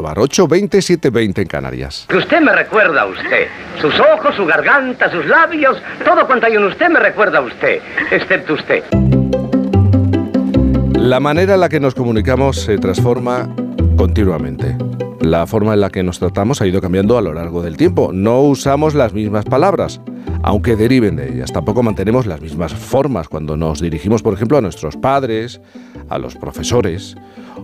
820 720 en Canarias. Que usted me recuerda a usted. Sus ojos, su garganta, sus labios, todo cuanto hay en usted me recuerda a usted, excepto usted. La manera en la que nos comunicamos se transforma continuamente. La forma en la que nos tratamos ha ido cambiando a lo largo del tiempo. No usamos las mismas palabras, aunque deriven de ellas. Tampoco mantenemos las mismas formas cuando nos dirigimos, por ejemplo, a nuestros padres, a los profesores,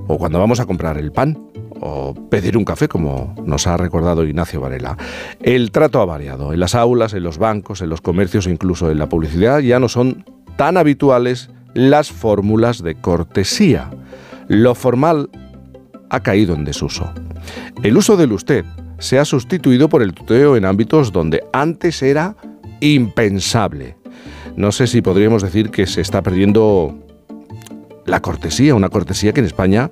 o cuando vamos a comprar el pan o pedir un café, como nos ha recordado Ignacio Varela. El trato ha variado. En las aulas, en los bancos, en los comercios incluso en la publicidad ya no son tan habituales las fórmulas de cortesía. Lo formal ha caído en desuso. El uso del usted se ha sustituido por el tuteo en ámbitos donde antes era impensable. No sé si podríamos decir que se está perdiendo la cortesía, una cortesía que en España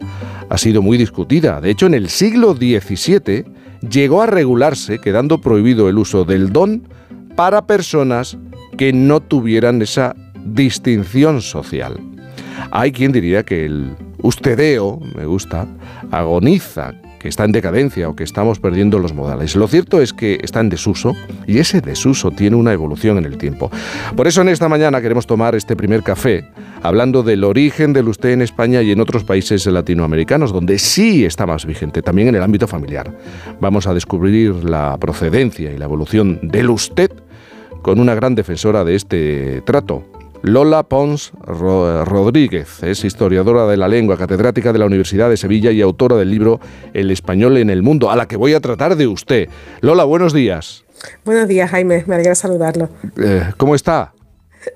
ha sido muy discutida. De hecho, en el siglo XVII llegó a regularse, quedando prohibido el uso del don para personas que no tuvieran esa distinción social. Hay quien diría que el ustedeo, me gusta, agoniza que está en decadencia o que estamos perdiendo los modales. Lo cierto es que está en desuso y ese desuso tiene una evolución en el tiempo. Por eso en esta mañana queremos tomar este primer café hablando del origen del usted en España y en otros países latinoamericanos, donde sí está más vigente, también en el ámbito familiar. Vamos a descubrir la procedencia y la evolución del usted con una gran defensora de este trato, Lola Pons Rodríguez es historiadora de la lengua, catedrática de la Universidad de Sevilla y autora del libro El español en el mundo, a la que voy a tratar de usted. Lola, buenos días. Buenos días, Jaime. Me alegra saludarlo. Eh, ¿Cómo está?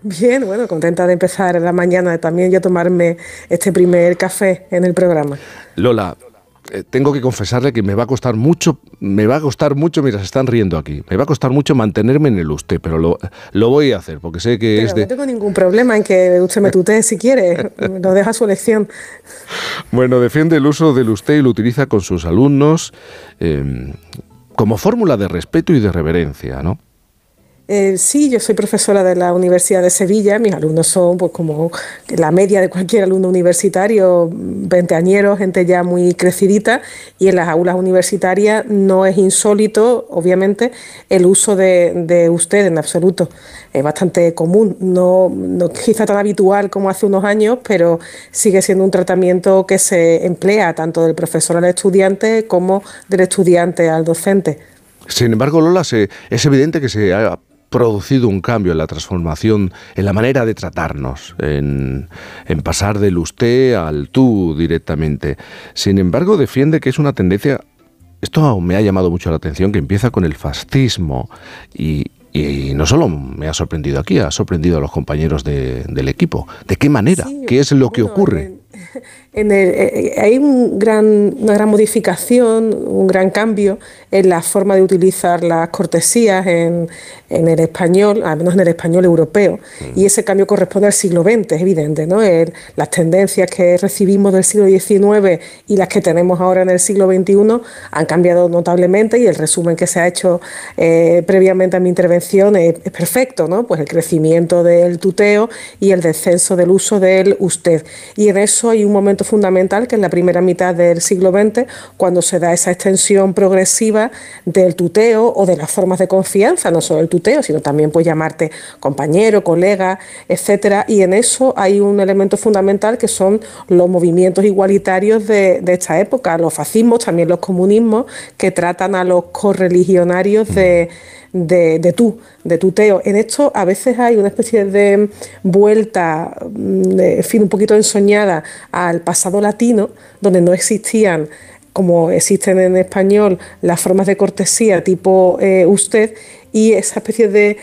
Bien, bueno, contenta de empezar la mañana también yo tomarme este primer café en el programa. Lola, eh, tengo que confesarle que me va a costar mucho, me va a costar mucho, mira, se están riendo aquí, me va a costar mucho mantenerme en el usted, pero lo, lo voy a hacer, porque sé que es de... No tengo ningún problema en que usted me tutee si quiere, lo deja a su elección. Bueno, defiende el uso del usted y lo utiliza con sus alumnos eh, como fórmula de respeto y de reverencia, ¿no? Eh, sí, yo soy profesora de la Universidad de Sevilla, mis alumnos son pues como la media de cualquier alumno universitario, veinteañeros, gente ya muy crecidita, y en las aulas universitarias no es insólito, obviamente, el uso de, usted en absoluto. Es bastante común, no, no quizá tan habitual como hace unos años, pero sigue siendo un tratamiento que se emplea tanto del profesor al estudiante como del estudiante al docente. Sin embargo, Lola, es evidente que se ha producido un cambio en la transformación, en la manera de tratarnos, en, pasar del usted al tú directamente. Sin embargo, defiende que es una tendencia, esto me ha llamado mucho la atención, que empieza con el fascismo y, no solo me ha sorprendido aquí, ha sorprendido a los compañeros del equipo. ¿De qué manera? ¿Qué es lo que ocurre? En el, eh, eh, hay un gran, una gran modificación, un gran cambio en la forma de utilizar las cortesías en, en el español, al menos en el español europeo, y ese cambio corresponde al siglo XX, es evidente. ¿no? las tendencias que recibimos del siglo XIX y las que tenemos ahora en el siglo XXI han cambiado notablemente y el resumen que se ha hecho eh, previamente a mi intervención es, es, perfecto, ¿no? pues el crecimiento del tuteo y el descenso del uso del usted. Y en eso hay un momento fundamental que es la primera mitad del siglo XX, cuando se da esa extensión progresiva del tuteo o de las formas de confianza, no solo el tuteo, sino también pues llamarte compañero, colega, etcétera. Y en eso hay un elemento fundamental que son los movimientos igualitarios de, esta época, los fascismos, también los comunismos, que tratan a los correligionarios de de, de tú, de tuteo. En esto a veces hay una especie de vuelta, mm, en fin, un poquito ensoñada al pasado latino, donde no existían como existen en español las formas de cortesía tipo eh, usted y esa especie de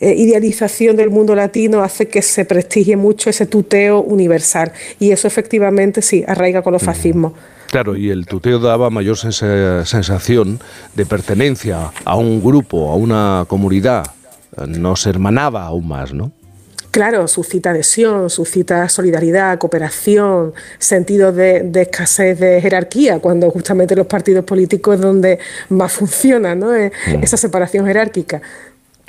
eh, idealización del mundo latino hace que se prestigie mucho ese tuteo universal y eso efectivamente sí arraiga con los fascismos. Claro, y el tuteo daba mayor sensación de pertenencia a un grupo, a una comunidad. Nos hermanaba aún más, ¿no? Claro, suscita adhesión, suscita solidaridad, cooperación, sentido de, escasez de jerarquía, cuando justamente los partidos políticos es donde más funciona ¿no? Mm. esa separación jerárquica.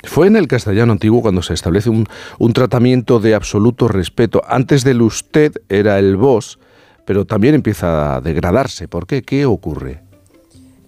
Fue en el castellano antiguo cuando se establece un, un, tratamiento de absoluto respeto. Antes del usted era el vos, pero también empieza a degradarse. ¿Por qué? ¿Qué ocurre?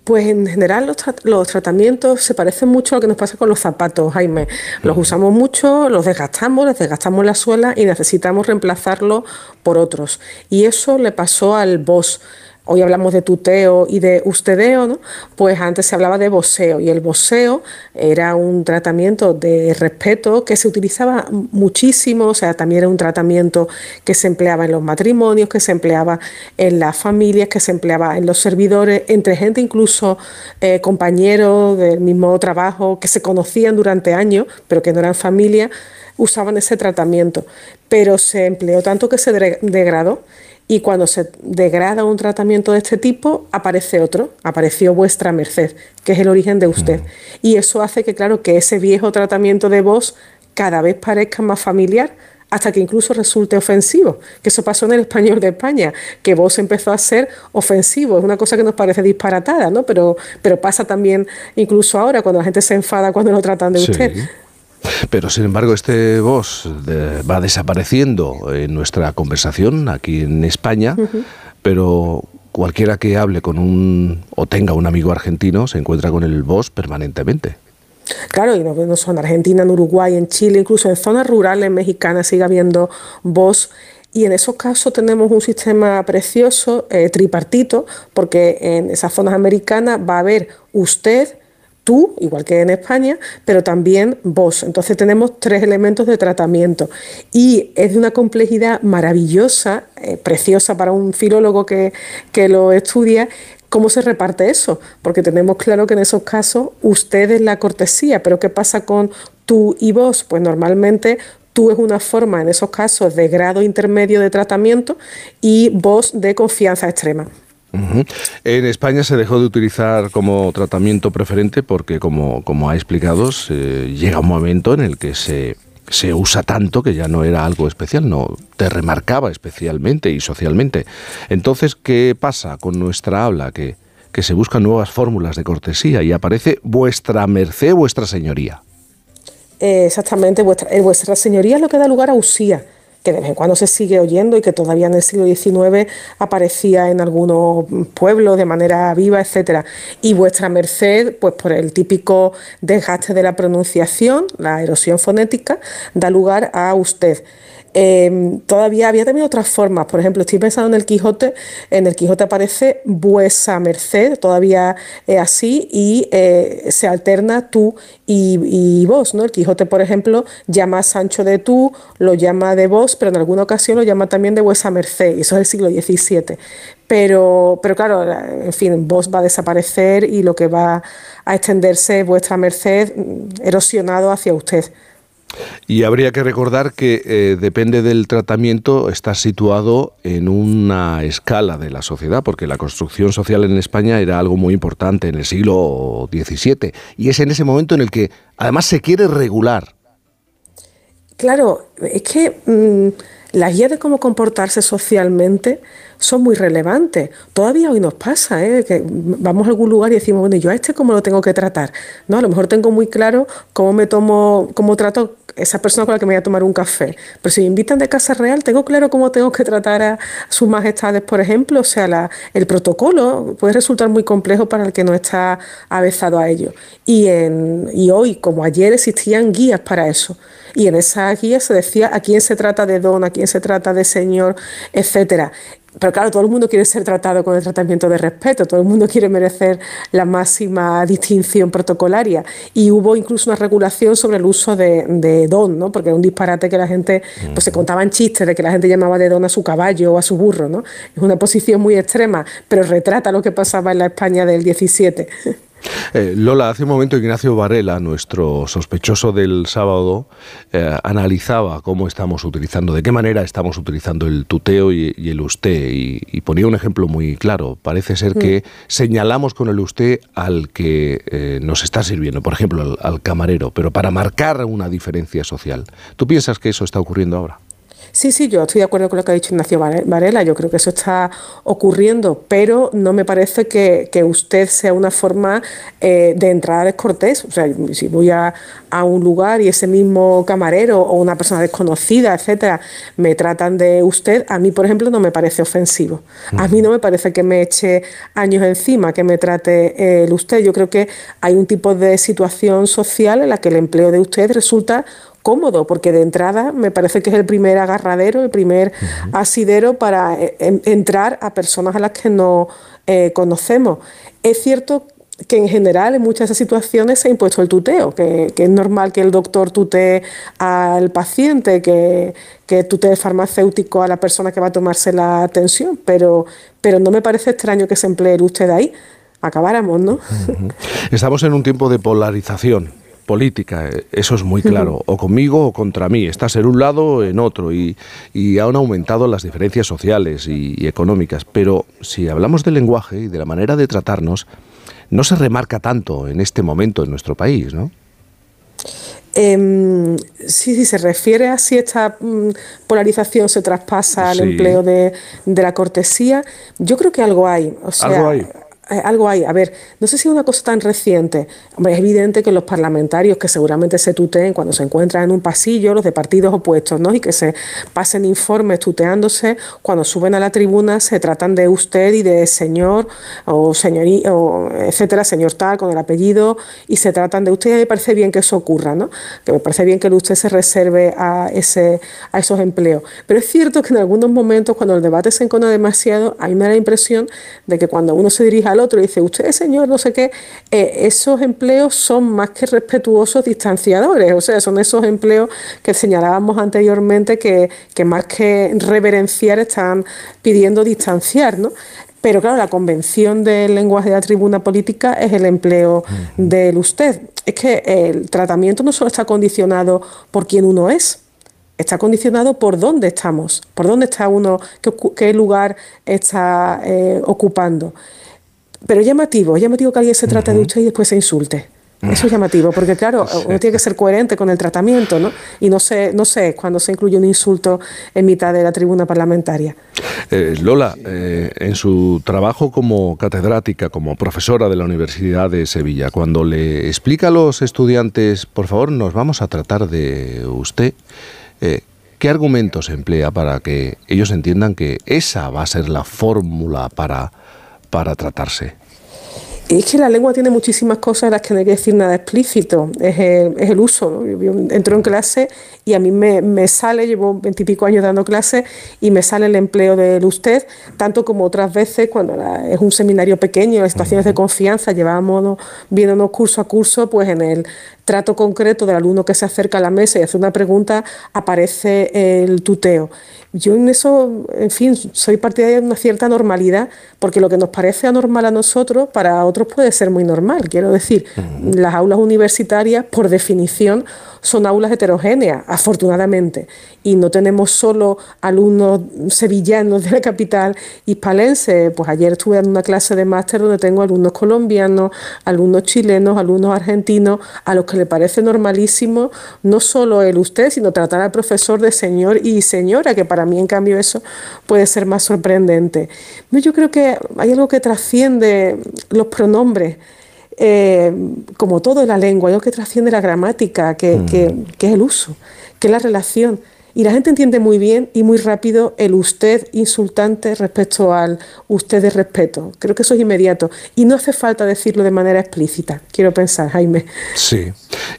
Pues en general los, tratamientos se parecen mucho a lo que nos pasa con los zapatos, Jaime. Los usamos mucho, los desgastamos, les desgastamos la suela y necesitamos reemplazarlo por otros. Y eso le pasó al Bosch hoy hablamos de tuteo y de ustedeo, ¿no? pues antes se hablaba de boseo y el boseo era un tratamiento de respeto que se utilizaba muchísimo, o sea, también era un tratamiento que se empleaba en los matrimonios, que se empleaba en las familias, que se empleaba en los servidores, entre gente incluso eh, compañeros del mismo trabajo que se conocían durante años, pero que no eran familia, usaban ese tratamiento, pero se empleó tanto que se degradó y cuando se degrada un tratamiento de este tipo, aparece otro, apareció vuestra merced, que es el origen de usted. Y eso hace que, claro, que ese viejo tratamiento de voz cada vez parezca más familiar, hasta que incluso resulte ofensivo, que eso pasó en el español de España, que vos empezó a ser ofensivo, es una cosa que nos parece disparatada, ¿no? Pero, pero pasa también incluso ahora, cuando la gente se enfada cuando lo tratan de usted. Pero sin embargo, este voz va desapareciendo en nuestra conversación aquí en España, pero cualquiera que hable con un o tenga un amigo argentino se encuentra con el voz permanentemente. Claro, y no, no son en Argentina, en Uruguay, en Chile, incluso en zonas rurales mexicanas sigue habiendo voz. Y en esos casos tenemos un sistema precioso, eh, tripartito, porque en esas zonas americanas va a haber usted, tú, igual que en España, pero también vos. Entonces tenemos tres elementos de tratamiento y es de una complejidad maravillosa, eh, preciosa para un filólogo que, que lo estudia, ¿Cómo se reparte eso? Porque tenemos claro que en esos casos usted es la cortesía, pero ¿qué pasa con tú y vos? Pues normalmente tú es una forma en esos casos de grado intermedio de tratamiento y vos de confianza extrema. En España se dejó de utilizar como tratamiento preferente porque, como, como ha explicado, llega un momento en el que se, se usa tanto que ya no era algo especial, no te remarcaba especialmente y socialmente. Entonces, ¿qué pasa con nuestra habla? Que, que se buscan nuevas fórmulas de cortesía y aparece vuestra merced, vuestra señoría. exactamente, vuestra, eh, vuestra señoría es lo que da lugar a usía que de vez en cuando se sigue oyendo y que todavía en el siglo XIX aparecía en algunos pueblos de manera viva, etcétera. Y vuestra merced, pues por el típico desgaste de la pronunciación, la erosión fonética, da lugar a usted. Em, todavía había también otras formas. Por ejemplo, estoy pensando en el Quijote. En el Quijote aparece vuesa merced, todavía es así, y eh, se alterna tú y, vos. ¿no? El Quijote, por ejemplo, llama a Sancho de tú, lo llama de vos, pero en alguna ocasión lo llama también de vuesa merced, y eso es el siglo XVII. Pero, pero claro, en fin, vos va a desaparecer y lo que va a extenderse vuestra merced mm, erosionado hacia usted. Y habría que recordar que eh, depende del tratamiento, está situado en una escala de la sociedad, porque la construcción social en España era algo muy importante en el siglo XVII. Y es en ese momento en el que además se quiere regular. Claro, es que mm, las guías de cómo comportarse socialmente son muy relevantes. Todavía hoy nos pasa, ¿eh? que vamos a algún lugar y decimos, bueno, yo a este cómo lo tengo que tratar. ¿No? A lo mejor tengo muy claro cómo me tomo, cómo trato esa persona con la que me voy a tomar un café. Pero si me invitan de casa real, tengo claro cómo tengo que tratar a sus majestades, por ejemplo. O sea, el protocolo puede resultar muy complejo para el que no está avezado a ello. Y hoy, como ayer, existían guías para eso. Y en esas guías se decía a quién se trata de don, a quién se trata de señor, etcétera. Pero claro, todo el mundo quiere ser tratado con el tratamiento de respeto, todo el mundo quiere merecer la máxima distinción protocolaria. Y hubo incluso una regulación sobre el uso de, don, ¿no? porque era un disparate que la gente, pues se contaban chistes de que la gente llamaba de don a su caballo o a su burro. ¿no? Es una posición muy extrema, pero retrata lo que pasaba en la España del 17. Eh, Lola, hace un momento Ignacio Varela, nuestro sospechoso del sábado, eh, analizaba cómo estamos utilizando, de qué manera estamos utilizando el tuteo y, el usted, y, ponía un ejemplo muy claro. Parece ser que señalamos con el usted al que eh, nos está sirviendo, por ejemplo, al, al camarero, pero para marcar una diferencia social. ¿Tú piensas que eso está ocurriendo ahora? Sí, sí, yo estoy de acuerdo con lo que ha dicho Ignacio Varela. Yo creo que eso está ocurriendo, pero no me parece que, usted sea una forma eh, de entrada descortés. O sea, si voy a, un lugar y ese mismo camarero o una persona desconocida, etcétera, me tratan de usted, a mí, por ejemplo, no me parece ofensivo. A mí no me parece que me eche años encima, que me trate eh, el usted. Yo creo que hay un tipo de situación social en la que el empleo de usted resulta cómodo, porque de entrada me parece que es el primer agarradero, el primer asidero para eh, entrar a personas a las que no eh, conocemos. Es cierto que en general en muchas de esas situaciones se ha impuesto el tuteo, que, es normal que el doctor tutee al paciente, que, que tutee el farmacéutico a la persona que va a tomarse la atención, pero, pero no me parece extraño que se emplee usted ahí. Acabáramos, ¿no? Estamos en un tiempo de polarización política, eh, eso es muy claro, o conmigo o contra mí, estás en un lado o en otro, y, han aumentado las diferencias sociales y, económicas, pero si hablamos del lenguaje y de la manera de tratarnos, no se remarca tanto en este momento en nuestro país, ¿no? Em, sí, sí, se refiere a si esta mm, polarización se traspasa al empleo de, la cortesía. Yo creo que algo hay. O sea, ¿Algo hay? Eh, algo hay. A ver, no sé si es una cosa tan reciente. Hombre, es evidente que los parlamentarios que seguramente se tuteen cuando se encuentran en un pasillo, los de partidos opuestos, ¿no? Y que se pasen informes tuteándose, cuando suben a la tribuna se tratan de usted y de señor o señoría, etcétera, señor tal, con el apellido, y se tratan de usted. Y me parece bien que eso ocurra, ¿no? Que me parece bien que usted se reserve a, ese, a esos empleos. Pero es cierto que en algunos momentos, cuando el debate se encona demasiado, a mí me da la impresión de que cuando uno se dirige a otro y dice, usted señor, no sé qué, eh, esos empleos son más que respetuosos distanciadores, o sea, son esos empleos que señalábamos anteriormente que, más que reverenciar están pidiendo distanciar, ¿no? Pero claro, la convención del lenguaje de la tribuna política es el empleo del usted. Es que el tratamiento no solo está condicionado por quién uno es, está condicionado por dónde estamos, por dónde está uno, qué, lugar está eh, ocupando. Pero llamativo, llamativo que alguien se trate de usted y después se insulte. Eso es llamativo, porque claro, uno tiene que ser coherente con el tratamiento, ¿no? Y no sé, no sé cuando se incluye un insulto en mitad de la tribuna parlamentaria. Eh, Lola, eh, en su trabajo como catedrática, como profesora de la Universidad de Sevilla, cuando le explica a los estudiantes, por favor, nos vamos a tratar de usted, eh, ¿qué argumentos emplea para que ellos entiendan que esa va a ser la fórmula para para tratarse? es que la lengua tiene muchísimas cosas en las que no hay que decir nada explícito, es el, uso. Yo entro en clase y a mí me, sale, llevo veintipico años dando clases y me sale el empleo del usted, tanto como otras veces cuando es un seminario pequeño, en situaciones de confianza, llevábamos viéndonos curso a curso, pues en el trato concreto del alumno que se acerca a la mesa y hace una pregunta, aparece el tuteo. Yo en eso, en fin, soy partidaria de una cierta normalidad, porque lo que nos parece anormal a nosotros, para otros puede ser muy normal. Quiero decir, las aulas universitarias, por definición, son aulas heterogéneas, afortunadamente, y no tenemos solo alumnos sevillanos de la capital hispalense. Pues ayer estuve en una clase de máster donde tengo alumnos colombianos, alumnos chilenos, alumnos argentinos, a los que le parece normalísimo no solo el usted, sino tratar al profesor de señor y señora, que para mí en cambio eso puede ser más sorprendente. Yo creo que hay algo que trasciende los pronombres eh, como todo en la lengua, algo que trasciende la gramática, que, es el uso, que es la relación. Y la gente entiende muy bien y muy rápido el usted insultante respecto al usted de respeto. Creo que eso es inmediato. Y no hace falta decirlo de manera explícita, quiero pensar, Jaime. Sí.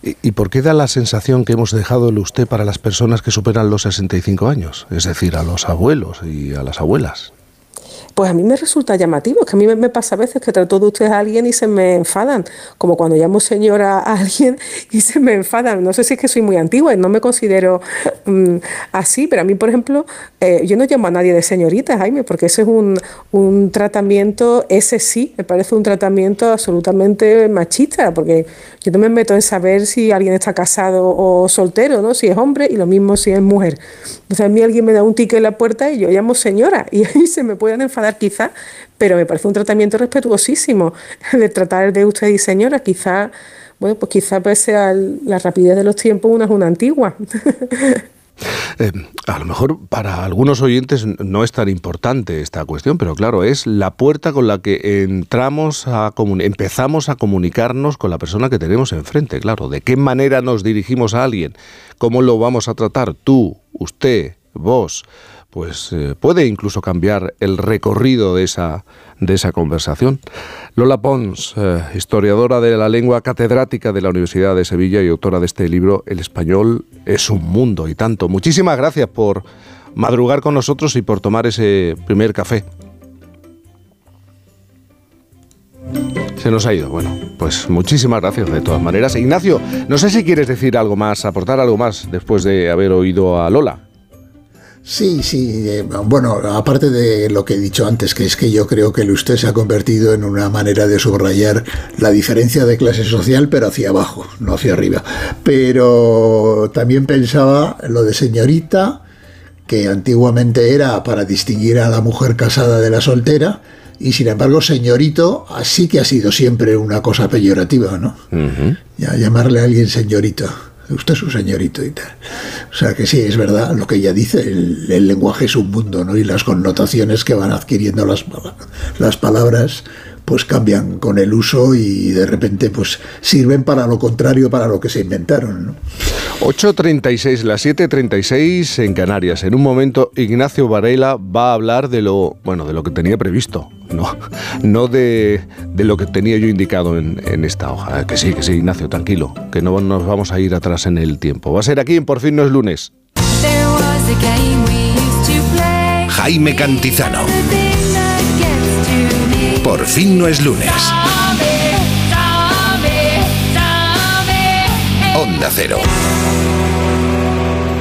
¿Y, por qué da la sensación que hemos dejado el usted para las personas que superan los 65 años? Es decir, a los abuelos y a las abuelas pues a mí me resulta llamativo, que a mí me, pasa a veces que trato de ustedes a alguien y se me enfadan, como cuando llamo señora a alguien y se me enfadan. No sé si es que soy muy antigua y no me considero mm, así, pero a mí, por ejemplo, eh, yo no llamo a nadie de señorita, Jaime, porque ese es un, un tratamiento, ese sí, me parece un tratamiento absolutamente machista, porque yo no me meto en saber si alguien está casado o soltero, ¿no? Si es hombre y lo mismo si es mujer. Entonces a mí alguien me da un ticket en la puerta y yo llamo señora y ahí se me pueden enfadar quizá, pero me parece un tratamiento respetuosísimo de tratar de usted y señora, quizá, bueno, pues quizá pese a la rapidez de los tiempos una es una antigua. Eh, a lo mejor para algunos oyentes no es tan importante esta cuestión, pero claro, es la puerta con la que entramos a empezamos a comunicarnos con la persona que tenemos enfrente, claro, de qué manera nos dirigimos a alguien, cómo lo vamos a tratar tú, usted, vos, pues eh, puede incluso cambiar el recorrido de esa, de esa conversación. Lola Pons, eh, historiadora de la lengua catedrática de la Universidad de Sevilla y autora de este libro El español es un mundo y tanto. Muchísimas gracias por madrugar con nosotros y por tomar ese primer café. Se nos ha ido. Bueno, pues muchísimas gracias de todas maneras. Ignacio, no sé si quieres decir algo más, aportar algo más después de haber oído a Lola. Sí, sí. Eh, bueno, aparte de lo que he dicho antes, que es que yo creo que el usted se ha convertido en una manera de subrayar la diferencia de clase social, pero hacia abajo, no hacia arriba. Pero también pensaba lo de señorita, que antiguamente era para distinguir a la mujer casada de la soltera, y sin embargo, señorito, así que ha sido siempre una cosa peyorativa, ¿no? ya, llamarle a alguien señorito usted es un señorito y tal. O sea que sí, es verdad lo que ella dice, el, lenguaje es un mundo, ¿no? Y las connotaciones que van adquiriendo las, las palabras pues cambian con el uso y de repente pues sirven para lo contrario para lo que se inventaron. ¿no? 8.36, las 7.36 en Canarias. En un momento Ignacio Varela va a hablar de lo, bueno, de lo que tenía previsto, no, no de, lo que tenía yo indicado en, en, esta hoja. Que sí, que sí, Ignacio, tranquilo, que no nos vamos a ir atrás en el tiempo. Va a ser aquí en Por fin no es lunes. Jaime Cantizano. Por fin no es lunes. Onda Cero.